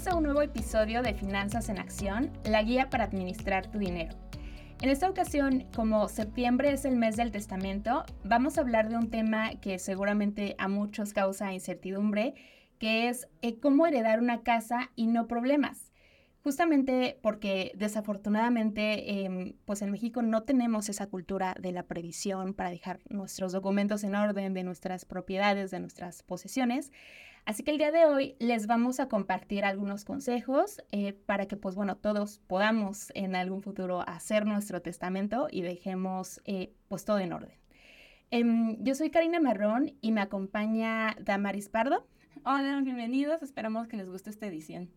Bienvenidos a un nuevo episodio de Finanzas en Acción, la guía para administrar tu dinero. En esta ocasión, como septiembre es el mes del testamento, vamos a hablar de un tema que seguramente a muchos causa incertidumbre, que es eh, cómo heredar una casa y no problemas. Justamente porque desafortunadamente, em, pues en México no tenemos esa cultura de la previsión para dejar nuestros documentos en orden de nuestras propiedades, de nuestras posesiones. Así que el día de hoy les vamos a compartir algunos consejos eh, para que, pues bueno, todos podamos en algún futuro hacer nuestro testamento y dejemos eh, pues todo en orden. Em, yo soy Karina Marrón y me acompaña Damaris Pardo. Hola, bienvenidos. Esperamos que les guste esta edición.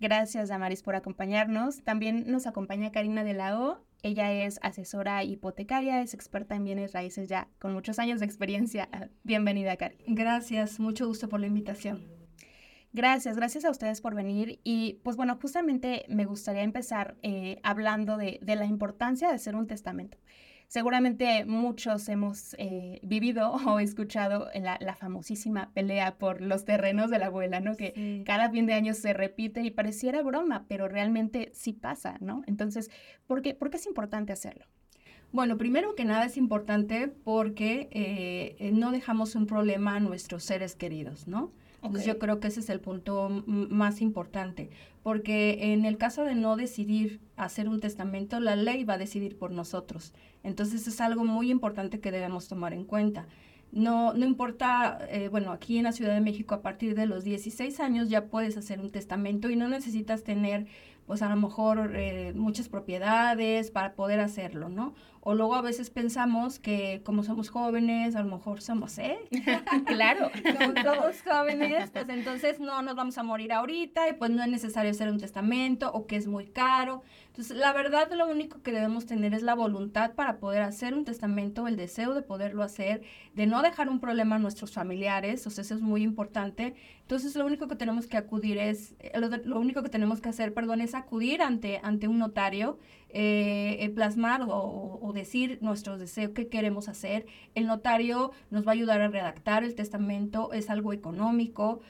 Gracias, Damaris, por acompañarnos. También nos acompaña Karina de la O. Ella es asesora hipotecaria, es experta en bienes raíces ya con muchos años de experiencia. Bienvenida, Karina. Gracias, mucho gusto por la invitación. Gracias, gracias a ustedes por venir. Y pues bueno, justamente me gustaría empezar eh, hablando de, de la importancia de hacer un testamento. Seguramente muchos hemos eh, vivido o escuchado la, la, famosísima pelea por los terrenos de la abuela, ¿no? Que cada fin de año se repite y pareciera broma, pero realmente sí pasa, ¿no? Entonces, ¿por qué, ¿por qué es importante hacerlo? Bueno, primero que nada es importante porque eh, no dejamos un problema a nuestros seres queridos, ¿no? Entonces yo creo que ese es el punto más importante, porque en el caso de no decidir hacer un testamento, la ley va a decidir por nosotros. Entonces es algo muy importante que debemos tomar en cuenta. No, no importa, eh, bueno, aquí en la Ciudad de México a partir de los 16 años ya puedes hacer un testamento y no necesitas tener pues a lo mejor eh, muchas propiedades para poder hacerlo, ¿no? O luego a veces pensamos que como somos jóvenes, a lo mejor somos, ¿eh? claro. Como todos jóvenes, pues entonces no nos vamos a morir ahorita y pues no es necesario hacer un testamento o que es muy caro. Entonces, la verdad, lo único que debemos tener es la voluntad para poder hacer un testamento, el deseo de poderlo hacer, de no dejar un problema a nuestros familiares, o sea, eso es muy importante. Entonces, lo único que tenemos que acudir es, eh, lo, único que tenemos que hacer, perdón, es acudir ante, ante un notario, eh, eh, plasmar o, decir nuestros deseos, qué queremos hacer. El notario nos va a ayudar a redactar el testamento, es algo económico,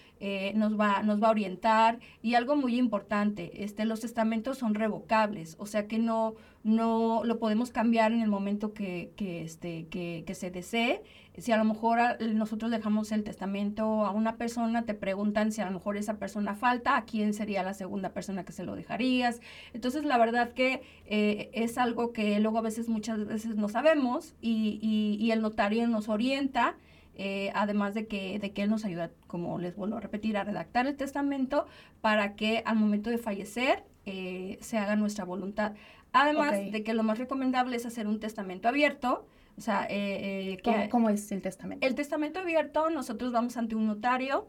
nos, va, nos va a orientar y algo muy importante, este, los testamentos son revocables, o sea que no, no lo podemos cambiar en el momento que, este, que, se desee. Si a lo mejor nosotros dejamos el testamento a una persona, te preguntan si a lo mejor esa persona falta, a quién sería la segunda persona que se lo dejarías. Entonces, la verdad que eh, es algo que luego a veces, muchas veces no sabemos y, y, y el notario nos orienta. Eh, además de que, de que él nos ayuda, como les vuelvo a repetir, a redactar el testamento para que al momento de fallecer eh, se haga nuestra voluntad. Además de que lo más recomendable es hacer un testamento abierto. O sea, eh, eh ¿Cómo, es el testamento? El testamento abierto, nosotros vamos ante un notario,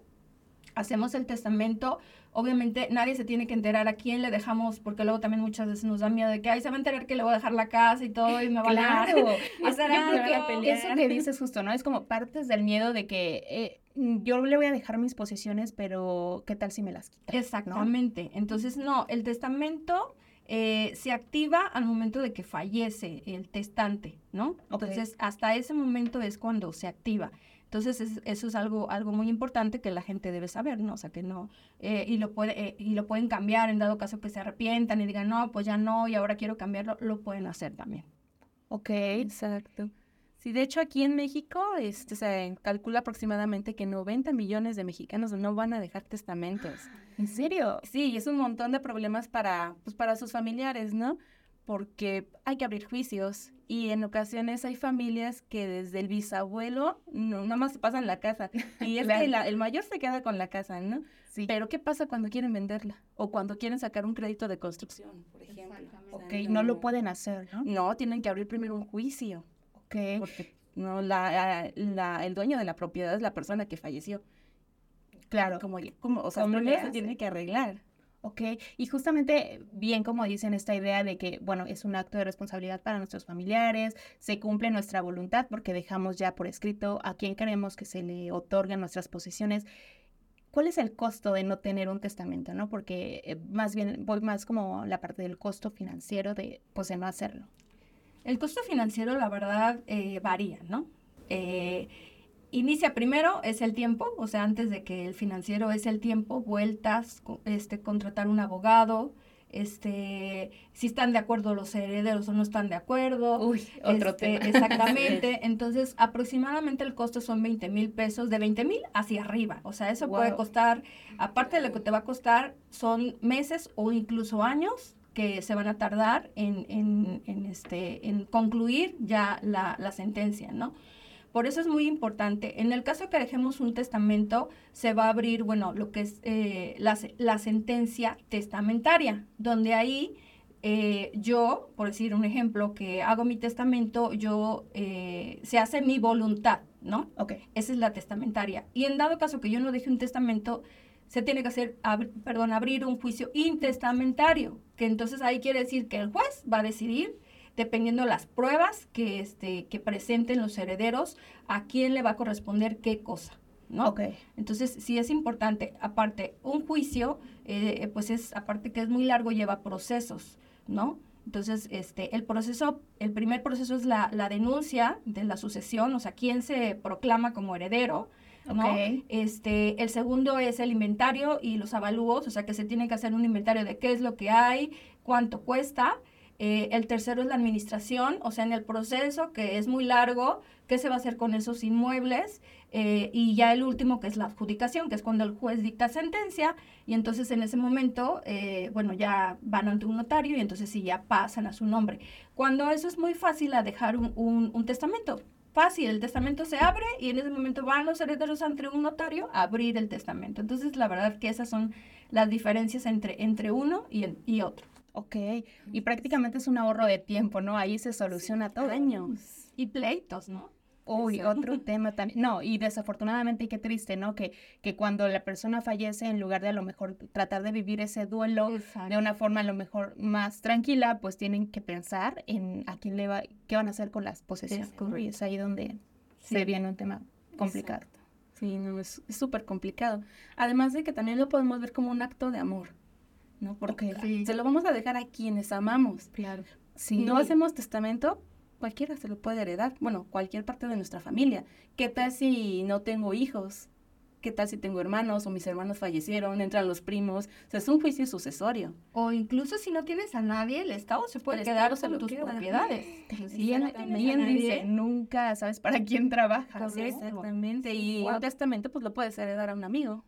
hacemos el testamento. Obviamente nadie se tiene que enterar a quién le dejamos, porque luego también muchas veces nos da miedo de que, ay, se va a enterar que le voy a dejar la casa y todo y me va a hacer algo. Eso que dices justo, ¿no? Es como partes del miedo de que eh, yo le voy a dejar mis posesiones, pero ¿qué tal si me las quita? Exactamente. Entonces, no, el testamento eh, se activa al momento de que fallece el testante, ¿no? Entonces, hasta ese momento es cuando se activa. Entonces, eso es algo, algo muy importante que la gente debe saber, ¿no? O sea, que no, eh, y, lo puede, eh, y lo pueden cambiar en dado caso que se arrepientan y digan, no, pues ya no, y ahora quiero cambiarlo, lo pueden hacer también. Ok, exacto. Sí, de hecho aquí en México este, se calcula aproximadamente que 90 millones de mexicanos no van a dejar testamentos. ¿En serio? Sí, es un montón de problemas para, pues, para sus familiares, ¿no? Porque hay que abrir juicios y en ocasiones hay familias que desde el bisabuelo no, nada más se pasan la casa. Y es que el mayor se queda con la casa, ¿no? Sí. Pero ¿qué pasa cuando quieren venderla? O cuando quieren sacar un crédito de construcción, por ejemplo. Ok, no lo pueden hacer, ¿no? No, tienen que abrir primero un juicio. Porque no, la, la, el dueño de la propiedad es la persona que falleció. Claro. Como, como o sea, ¿Cómo se tiene que arreglar. Ok, y justamente bien como dicen esta idea de que, bueno, es un acto de responsabilidad para nuestros familiares, se cumple nuestra voluntad porque dejamos ya por escrito a quién queremos que se le otorguen nuestras posesiones. ¿Cuál es el costo de no tener un testamento, no? Porque eh, más bien voy más como la parte del costo financiero de, pues, de no hacerlo. El costo financiero, la verdad, eh, varía, ¿no? Eh, inicia primero, es el tiempo, o sea, antes de que el financiero es el tiempo, vueltas, este, contratar un abogado, este, si están de acuerdo los herederos o no están de acuerdo. Uy, otro este, tema. Exactamente. Entonces, aproximadamente el costo son 20 mil pesos, de 20 mil hacia arriba. O sea, eso puede costar, aparte de lo que te va a costar, son meses o incluso años que se van a tardar en, en, en este, en concluir ya la, la sentencia, ¿no? Por eso es muy importante. En el caso que dejemos un testamento, se va a abrir, bueno, lo que es eh, la, la, sentencia testamentaria, donde ahí eh, yo, por decir un ejemplo, que hago mi testamento, yo, eh, se hace mi voluntad, ¿no? Ok. Esa es la testamentaria. Y en dado caso que yo no deje un testamento, se tiene que hacer, ab perdón, abrir un juicio intestamentario, que entonces ahí quiere decir que el juez va a decidir dependiendo de las pruebas que, este, que presenten los herederos, a quién le va a corresponder qué cosa. ¿no? Okay. Entonces, sí es importante, aparte, un juicio, eh, pues es, aparte que es muy largo, lleva procesos, ¿no? Entonces, este, el proceso, el primer proceso es la, la denuncia de la sucesión, o sea, quién se proclama como heredero, ¿no? Okay. Este, el segundo es el inventario y los avalúos, o sea, que se tiene que hacer un inventario de qué es lo que hay, cuánto cuesta, eh, el tercero es la administración, o sea, en el proceso que es muy largo, qué se va a hacer con esos inmuebles. Eh, y ya el último, que es la adjudicación, que es cuando el juez dicta sentencia, y entonces en ese momento, eh, bueno, ya van ante un notario y entonces sí ya pasan a su nombre. Cuando eso es muy fácil a dejar un, un, un testamento. Fácil, el testamento se abre y en ese momento van los herederos ante un notario a abrir el testamento. Entonces, la verdad que esas son las diferencias entre, entre uno y, y otro. Ok, y prácticamente es un ahorro de tiempo, ¿no? Ahí se soluciona todo. Años. Y pleitos, ¿no? Uy, otro tema también. No, y desafortunadamente, y qué triste, ¿no? Que, que cuando la persona fallece, en lugar de a lo mejor tratar de vivir ese duelo Exacto. de una forma a lo mejor más tranquila, pues tienen que pensar en a quién le va, qué van a hacer con las posesiones. Es y es ahí donde sí. se viene un tema complicado. Exacto. Sí, no, es súper complicado. Además de que también lo podemos ver como un acto de amor. ¿no? Porque sí. se lo vamos a dejar a quienes amamos. Claro. Si no hacemos testamento, cualquiera se lo puede heredar. Bueno, cualquier parte de nuestra familia. ¿Qué tal si no tengo hijos? ¿Qué tal si tengo hermanos o mis hermanos fallecieron? Entran los primos. O sea, es un juicio sucesorio. O incluso si no tienes a nadie, el Estado se puede el quedar con tus queda. propiedades. Sí, bien, bien dice, nunca sabes para quién trabajas. ¿sí? Exactamente. Y wow. un testamento, pues lo puedes heredar a un amigo.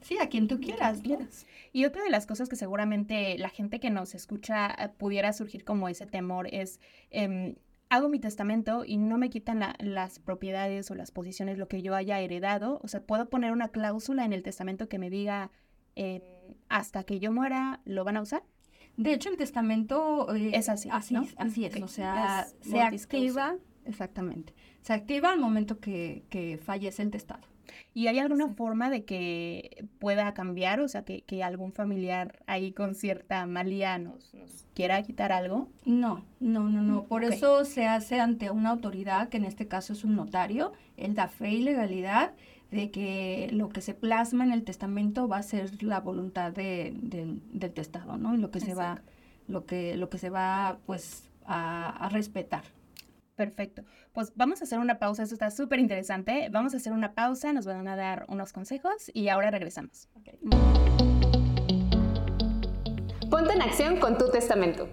Sí, a quien tú quieras, quieras. Y otra de las cosas que seguramente la gente que nos escucha eh, pudiera surgir como ese temor es, eh, hago mi testamento y no me quitan la, las propiedades o las posiciones, lo que yo haya heredado. O sea, puedo poner una cláusula en el testamento que me diga, eh, hasta que yo muera, ¿lo van a usar? De hecho, el testamento eh, es así. Así, ¿no? así es. O sea, es se activa, exactamente. Se activa al momento que, que fallece el testado. ¿Y hay alguna sí. forma de que pueda cambiar? O sea, que, que, algún familiar ahí con cierta malía nos, nos, quiera quitar algo. No, no, no, no. Por okay. eso se hace ante una autoridad, que en este caso es un notario. Él da fe y legalidad de que lo que se plasma en el testamento va a ser la voluntad de, de, del testado, ¿no? Y lo que Exacto. se va, lo que, lo que se va, pues, a, a respetar. Perfecto. Pues vamos a hacer una pausa, eso está súper interesante. Vamos a hacer una pausa, nos van a dar unos consejos y ahora regresamos. Okay. Ponte en acción con tu testamento.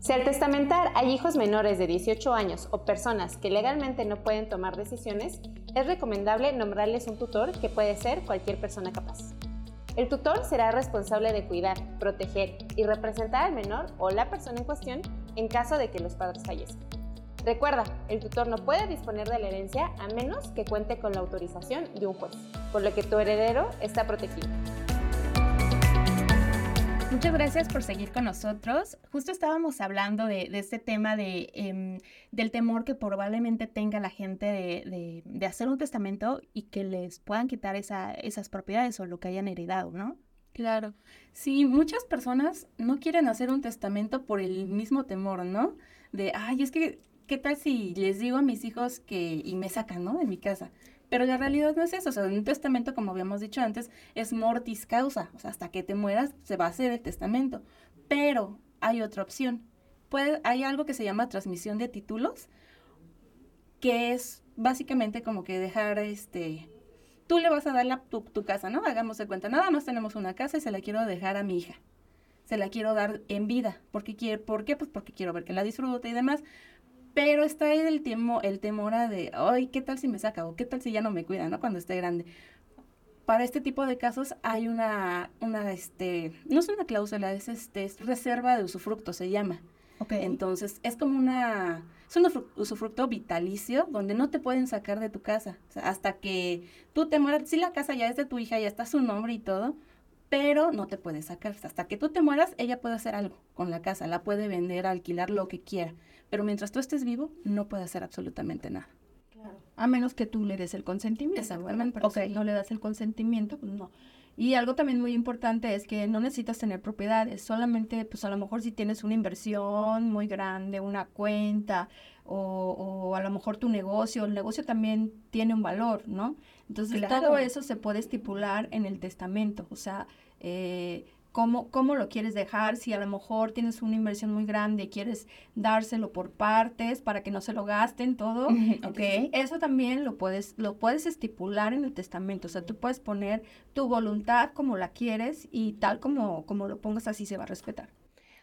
Si al testamentar hay hijos menores de 18 años o personas que legalmente no pueden tomar decisiones, es recomendable nombrarles un tutor que puede ser cualquier persona capaz. El tutor será responsable de cuidar, proteger y representar al menor o la persona en cuestión en caso de que los padres fallezcan. Recuerda, el tutor no puede disponer de la herencia a menos que cuente con la autorización de un juez, por lo que tu heredero está protegido. Muchas gracias por seguir con nosotros. Justo estábamos hablando de, de este tema de, eh, del temor que probablemente tenga la gente de, de, de, hacer un testamento y que les puedan quitar esa, esas propiedades o lo que hayan heredado, ¿no? Claro. Sí, muchas personas no quieren hacer un testamento por el mismo temor, ¿no? De, ay, es que ¿qué tal si les digo a mis hijos que y me sacan, ¿no? De mi casa? Pero la realidad no es eso, o sea, un testamento, como habíamos dicho antes, es mortis causa, o sea, hasta que te mueras se va a hacer el testamento. Pero hay otra opción. Puede, hay algo que se llama transmisión de títulos que es básicamente como que dejar este tú le vas a dar la, tu, tu, casa, ¿no? Hagamos de cuenta, nada más tenemos una casa y se la quiero dejar a mi hija. Se la quiero dar en vida. Porque quiere, ¿Por qué? Pues porque quiero ver que la disfrute y demás. Pero está el, temo, el temor de, ay, ¿qué tal si me saca? O ¿qué tal si ya no me cuida, ¿no? Cuando esté grande. Para este tipo de casos hay una, una este, no es una cláusula, es, este, es reserva de usufructo, se llama. Okay. Entonces, es como una, es un usufructo vitalicio donde no te pueden sacar de tu casa. O sea, hasta que tú te mueras, si la casa ya es de tu hija, ya está su nombre y todo, pero no te puede sacar. Hasta que tú te mueras, ella puede hacer algo con la casa, la puede vender, alquilar, lo que quiera. Pero mientras tú estés vivo, no puede hacer absolutamente nada. Claro. A menos que tú le des el consentimiento. Exactamente. Pero si no le das el consentimiento, pues no. Y algo también muy importante es que no necesitas tener propiedades, solamente pues a lo mejor si tienes una inversión muy grande, una cuenta o, o a lo mejor tu negocio, el negocio también tiene un valor, ¿no? Entonces claro. todo eso se puede estipular en el testamento, o sea, eh, cómo, cómo lo quieres dejar, si a lo mejor tienes una inversión muy grande, quieres dárselo por partes para que no se lo gasten todo, okay. eso también lo puedes, lo puedes estipular en el testamento, o sea, tú puedes poner tu voluntad como la quieres y tal como, como lo pongas así se va a respetar.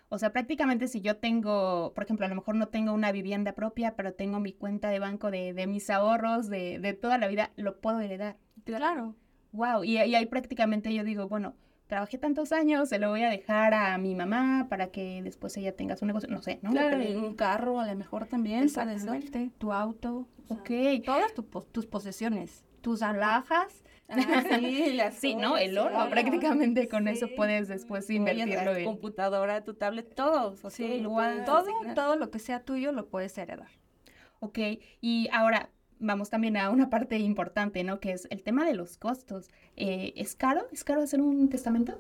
O sea, prácticamente si yo tengo, por ejemplo, a lo mejor no tengo una vivienda propia, pero tengo mi cuenta de banco de, de mis ahorros de, de, toda la vida, lo puedo heredar. Claro. Wow, y, y ahí prácticamente yo digo, bueno, trabajé tantos años, se lo voy a dejar a mi mamá para que después ella tenga su negocio, no sé, ¿no? Claro, un carro a lo mejor también. Tu auto. Ok. Todas tu, tus posesiones, tus alhajas. Ah, sí, las sí, ¿no? El oro, sí, prácticamente sí. con eso puedes después invertirlo en... Tu computadora, tu tablet, todo. O sea, sí, todo, todo lo que sea tuyo lo puedes heredar. Ok, y ahora, vamos también a una parte importante, ¿no? Que es el tema de los costos. Eh, ¿Es caro? ¿Es caro hacer un testamento?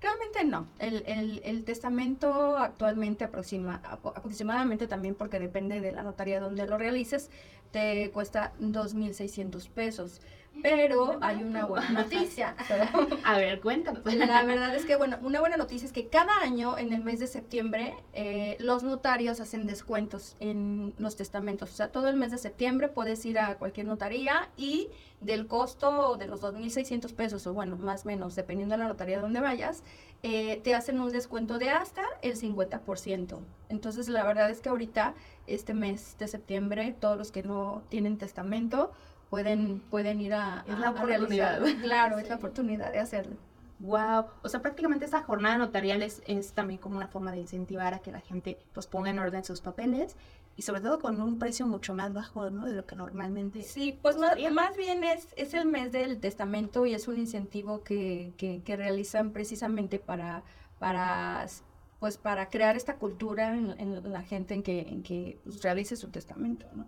Realmente no. El, el, el testamento actualmente aproxima, aproximadamente también porque depende de la notaría donde lo realices, te cuesta 2.600 pesos. Pero hay una buena noticia. A ver, cuéntame. La verdad es que, bueno, una buena noticia es que cada año, en el mes de septiembre, eh, los notarios hacen descuentos en los testamentos. O sea, todo el mes de septiembre puedes ir a cualquier notaría y del costo de los 2.600 pesos, o bueno, más o menos, dependiendo de la notaría donde vayas, eh, te hacen un descuento de hasta el 50%. Entonces, la verdad es que ahorita, este mes de septiembre, todos los que no tienen testamento, pueden, pueden ir a, es la a, oportunidad. A claro, es la oportunidad de hacerlo. Wow, o sea, prácticamente esta jornada notarial es, es, también como una forma de incentivar a que la gente pues ponga en orden sus papeles y sobre todo con un precio mucho más bajo, ¿no? De lo que normalmente. Sí, pues más, más, bien es, es el mes del testamento y es un incentivo que, que, que realizan precisamente para, para pues para crear esta cultura en, en la gente en que, en que pues, realice su testamento, ¿no?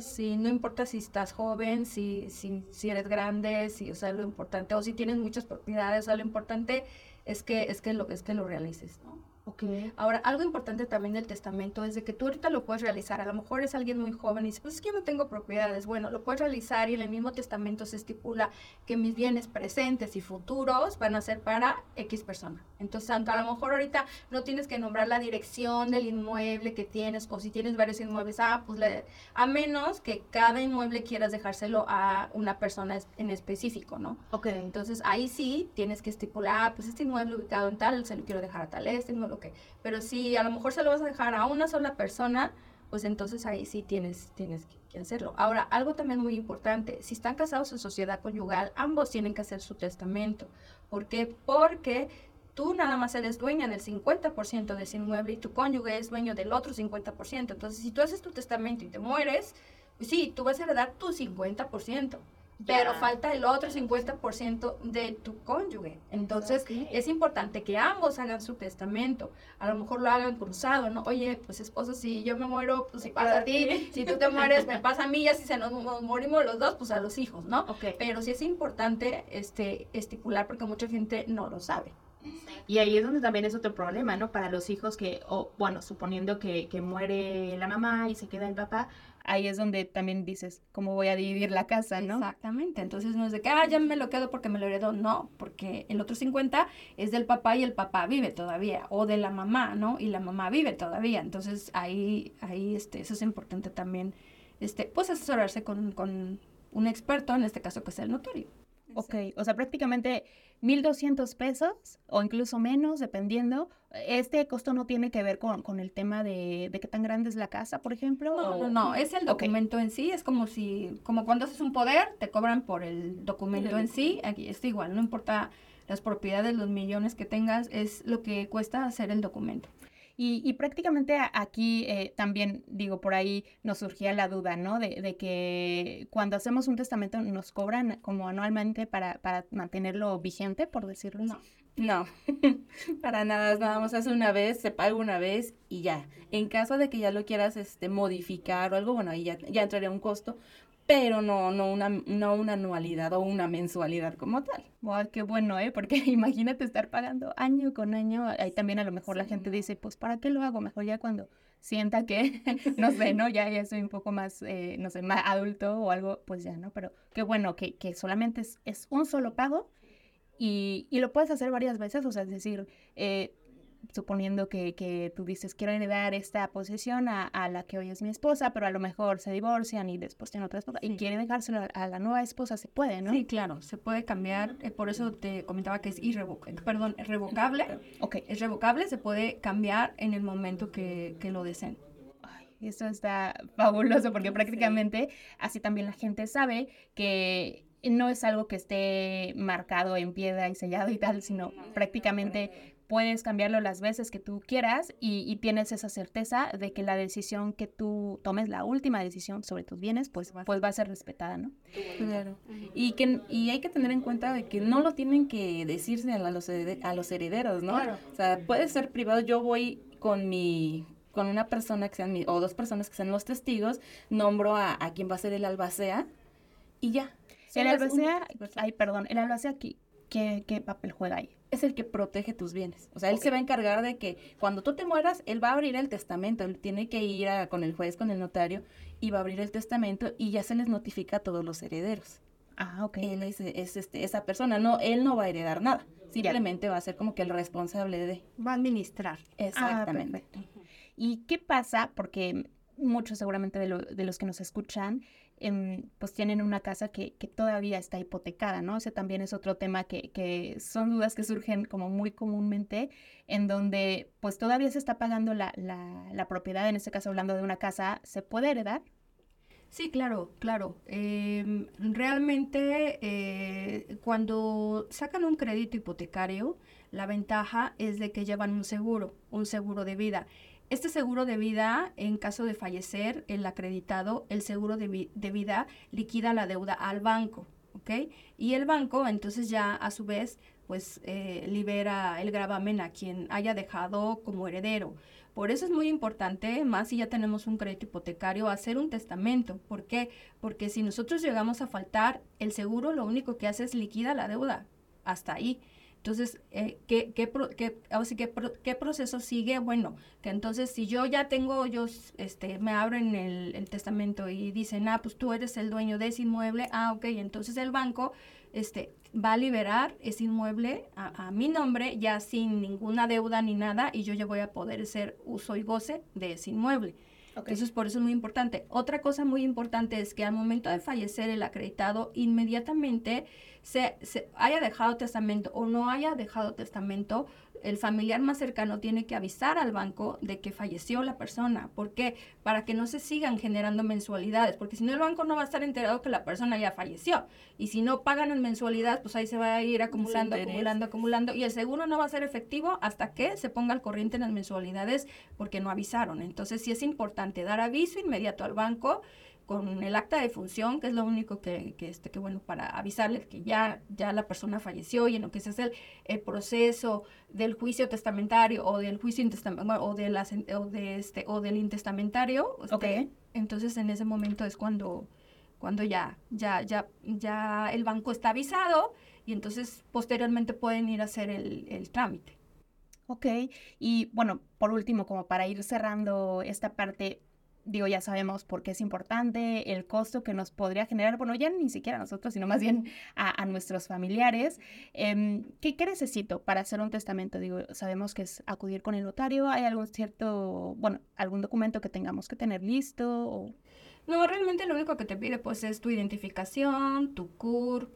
Sí, no importa si estás joven, si, si, si eres grande, si, o sea, lo importante, o si tienes muchas propiedades, o sea, lo importante es que, es que, lo, es que lo realices, ¿no? Okay. Ahora, algo importante también del testamento es de que tú ahorita lo puedes realizar. A lo mejor es alguien muy joven y dice, pues es que yo no tengo propiedades. Bueno, lo puedes realizar y en el mismo testamento se estipula que mis bienes presentes y futuros van a ser para X persona. Entonces, tanto a lo mejor ahorita no tienes que nombrar la dirección del inmueble que tienes o si tienes varios inmuebles, ah, pues le, a menos que cada inmueble quieras dejárselo a una persona en específico, ¿no? Ok. Entonces, ahí sí tienes que estipular, ah, pues este inmueble ubicado en tal, se lo quiero dejar a tal, este inmueble ok. Pero si a lo mejor se lo vas a dejar a una sola persona, pues entonces ahí sí tienes, tienes que hacerlo. Ahora, algo también muy importante, si están casados en sociedad conyugal, ambos tienen que hacer su testamento. ¿Por qué? Porque tú nada más eres dueña del 50% de ese inmueble y tu cónyuge es dueño del otro 50%. Entonces, si tú haces tu testamento y te mueres, pues sí, tú vas a heredar tu 50%. Pero falta el otro 50% de tu cónyuge. Entonces, okay. es importante que ambos hagan su testamento. A lo mejor lo hagan cruzado, ¿no? Oye, pues esposo, si yo me muero, pues si pasa a ti. Si tú te mueres, me pasa a mí. Y si se nos morimos los dos, pues a los hijos, ¿no? Okay. Pero sí es importante este, estipular porque mucha gente no lo sabe. Y ahí es donde también es otro problema, ¿no? Para los hijos que, o bueno, suponiendo que, que muere la mamá y se queda el papá, ahí es donde también dices, ¿cómo voy a dividir la casa, no? Exactamente, entonces no es de que, ah, ya me lo quedo porque me lo heredó, no, porque el otro 50 es del papá y el papá vive todavía, o de la mamá, ¿no? Y la mamá vive todavía, entonces ahí, ahí, este, eso es importante también este, pues asesorarse con, con un experto, en este caso que es el notario. Ok, o sea, prácticamente 1.200 pesos o incluso menos, dependiendo. Este costo no tiene que ver con, con el tema de, de, qué tan grande es la casa, por ejemplo. No, o... no, no, es el documento okay. en sí, es como si, como cuando haces un poder, te cobran por el documento en sí, aquí es igual, no importa las propiedades, los millones que tengas, es lo que cuesta hacer el documento. Y, y, prácticamente aquí eh, también, digo, por ahí nos surgía la duda, ¿no? De, de, que cuando hacemos un testamento nos cobran como anualmente para, para mantenerlo vigente, por decirlo no. No, para nada, nada más hace una vez, se paga una vez y ya. En caso de que ya lo quieras este, modificar o algo, bueno, ahí ya, ya entraría un costo, pero no, no, una, no una anualidad o una mensualidad como tal. Wow, qué bueno, ¿eh? Porque imagínate estar pagando año con año. Ahí también a lo mejor sí. la gente dice, pues, ¿para qué lo hago? Mejor ya cuando sienta que, no sé, ¿no? Ya, ya soy un poco más, eh, no sé, más adulto o algo, pues ya, ¿no? Pero qué bueno que, que solamente es, es un solo pago y, y, lo puedes hacer varias veces, o sea, es decir, eh, suponiendo que, que, tú dices, quiero heredar esta posesión a, a, la que hoy es mi esposa, pero a lo mejor se divorcian y después tiene otra esposa, sí. y quiere dejárselo a, a, la nueva esposa, se puede, ¿no? Sí, claro, se puede cambiar, eh, por eso te comentaba que es irrevocable, perdón, revocable, okay. es revocable, se puede cambiar en el momento que, que lo deseen. Eso está fabuloso porque prácticamente sí. así también la gente sabe que no es algo que esté marcado en piedra y sellado y tal, sino prácticamente puedes cambiarlo las veces que tú quieras y, y, tienes esa certeza de que la decisión que tú tomes, la última decisión sobre tus bienes, pues, pues va a ser respetada, ¿no? Claro. Y, que, y hay que tener en cuenta de que no lo tienen que decirse a los, a los herederos, ¿no? Claro. O sea, puede ser privado. Yo voy con mi con una persona que sean mi, o dos personas que sean los testigos, nombro a, a quien va a ser el albacea y ya. El albacea, ay, perdón, el albacea aquí, ¿qué, ¿qué papel juega ahí? Es el que protege tus bienes. O sea, él okay. se va a encargar de que cuando tú te mueras, él va a abrir el testamento. Él tiene que ir a, con el juez, con el notario, y va a abrir el testamento y ya se les notifica a todos los herederos. Ah, ok. Él es, es este, esa persona. No, él no va a heredar nada. Simplemente va a ser como que el responsable de... Va a administrar. Exactamente. Ah, ¿Y qué pasa? Porque muchos seguramente de, lo, de los que nos escuchan pues tienen una casa que, que, todavía está hipotecada, ¿no? Ese también es otro tema que, que, son dudas que surgen como muy comúnmente, en donde pues todavía se está pagando la, la, propiedad, en este caso hablando de una casa, ¿se puede heredar? Sí, claro, claro. Eh, realmente eh, cuando sacan un crédito hipotecario, la ventaja es de que llevan un seguro, un seguro de vida. Este seguro de vida, en caso de fallecer el acreditado, el seguro de, vi de, vida liquida la deuda al banco, ¿ok? Y el banco, entonces ya a su vez, pues eh, libera el gravamen a quien haya dejado como heredero. Por eso es muy importante, más si ya tenemos un crédito hipotecario, hacer un testamento. ¿Por qué? Porque si nosotros llegamos a faltar, el seguro lo único que hace es liquida la deuda. Hasta ahí. Entonces, eh, ¿qué, qué, qué, qué, ¿qué, proceso sigue? Bueno, que entonces si yo ya tengo, yo este, me abren el, el, testamento y dicen, ah, pues tú eres el dueño de ese inmueble, ah, ok, entonces el banco este, va a liberar ese inmueble a, a mi nombre ya sin ninguna deuda ni nada y yo ya voy a poder ser uso y goce de ese inmueble. Okay. Entonces, por eso es muy importante. Otra cosa muy importante es que al momento de fallecer el acreditado, inmediatamente se, se, haya dejado testamento o no haya dejado testamento, el familiar más cercano tiene que avisar al banco de que falleció la persona. ¿Por qué? Para que no se sigan generando mensualidades, porque si no el banco no va a estar enterado que la persona ya falleció. Y si no pagan en mensualidad, pues ahí se va a ir acumulando, acumulando, acumulando. Y el seguro no va a ser efectivo hasta que se ponga al corriente en las mensualidades porque no avisaron. Entonces sí es importante dar aviso inmediato al banco con el acta de función, que es lo único que, que, este, que bueno, para avisarle que ya, ya la persona falleció y en lo que se hace el, el proceso del juicio testamentario o del juicio intestamentario o, de la, o, de este, o del intestamentario, este, okay. entonces en ese momento es cuando, cuando ya, ya, ya, ya el banco está avisado y entonces posteriormente pueden ir a hacer el, el trámite. Ok, y bueno, por último, como para ir cerrando esta parte, digo, ya sabemos por qué es importante, el costo que nos podría generar, bueno, ya ni siquiera a nosotros, sino más bien a, a nuestros familiares. Eh, ¿qué, ¿qué, necesito para hacer un testamento? Digo, sabemos que es acudir con el notario, ¿hay algún cierto, bueno, algún documento que tengamos que tener listo? O... No, realmente lo único que te pide pues es tu identificación, tu CURP,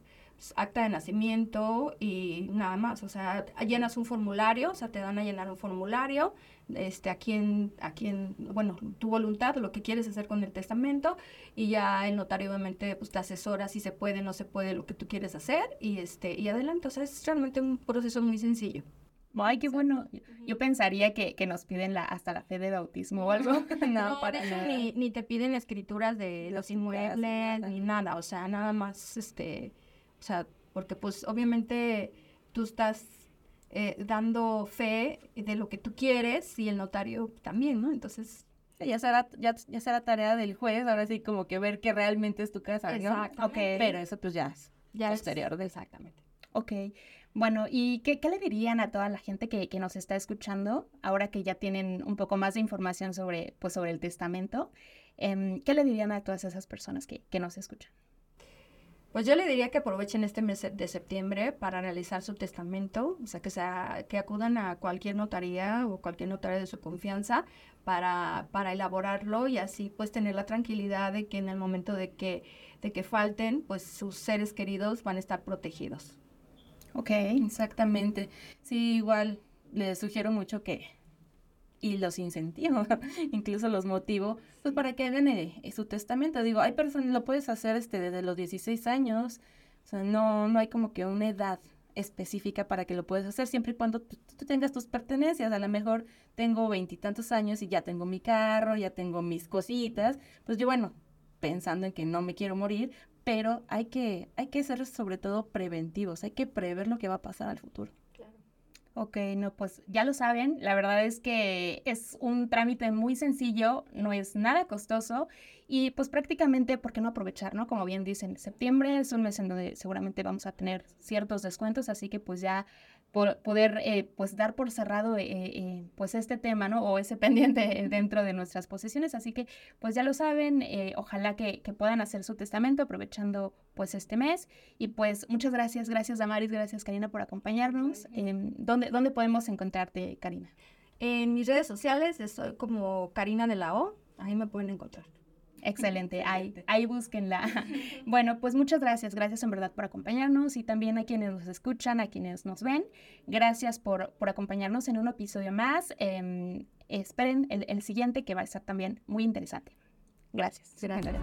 acta de nacimiento y nada más. O sea, llenas un formulario, o sea, te dan a llenar un formulario, este, a quién, a quién, bueno, tu voluntad, lo que quieres hacer con el testamento, y ya el notario obviamente pues te asesora si se puede, no se puede, lo que tú quieres hacer, y este, y adelante. O sea, es realmente un proceso muy sencillo. Ay, qué bueno. Yo pensaría que, que nos piden la, hasta la fe de bautismo o algo. no, para Ni, ni te piden escrituras de los inmuebles, ni nada. O sea, nada más, este, o sea, porque pues obviamente tú estás eh, dando fe de lo que tú quieres y el notario también, ¿no? Entonces... Ya será, ya, ya será tarea del juez, ahora sí como que ver que realmente es tu casa. Okay. Pero eso pues ya es ya posterior. exactamente. Ok. Bueno, ¿y qué, qué, le dirían a toda la gente que, que, nos está escuchando, ahora que ya tienen un poco más de información sobre, pues, sobre el testamento? Eh, ¿Qué le dirían a todas esas personas que, que nos escuchan? Pues yo le diría que aprovechen este mes de septiembre para realizar su testamento, o sea, que, sea, que acudan a cualquier notaría o cualquier notaria de su confianza para, para elaborarlo y así pues tener la tranquilidad de que en el momento de que, de que falten, pues sus seres queridos van a estar protegidos. Ok, exactamente. Sí, igual les sugiero mucho que, y los incentivo, incluso los motivo, pues para que hagan eh, su testamento. Digo, hay personas, lo puedes hacer este desde los 16 años, o sea, no, no hay como que una edad específica para que lo puedas hacer, siempre y cuando tú, tú tengas tus pertenencias. A lo mejor tengo veintitantos años y ya tengo mi carro, ya tengo mis cositas, pues yo, bueno, pensando en que no me quiero morir, pero hay que, hay que ser sobre todo preventivos, hay que prever lo que va a pasar al futuro. Ok, no, pues ya lo saben, la verdad es que es un trámite muy sencillo, no es nada costoso y pues prácticamente, ¿por qué no aprovechar, no? Como bien dicen, septiembre es un mes en donde seguramente vamos a tener ciertos descuentos, así que pues ya por poder eh, pues dar por cerrado eh, eh, pues este tema, ¿no? O ese pendiente dentro de nuestras posesiones. Así que pues ya lo saben, ojalá que, que, puedan hacer su testamento aprovechando pues este mes. Y pues muchas gracias, gracias Damaris, gracias Karina por acompañarnos. ¿dónde, ¿Dónde podemos encontrarte, Karina? En mis redes sociales estoy como Karina de la O, ahí me pueden encontrar. Excelente, ahí, ahí búsquenla. Bueno, pues muchas gracias, gracias en verdad por acompañarnos y también a quienes nos escuchan, a quienes nos ven. Gracias por, por acompañarnos en un episodio más. Eh, esperen el, el, siguiente que va a estar también muy interesante. Gracias. Gracias.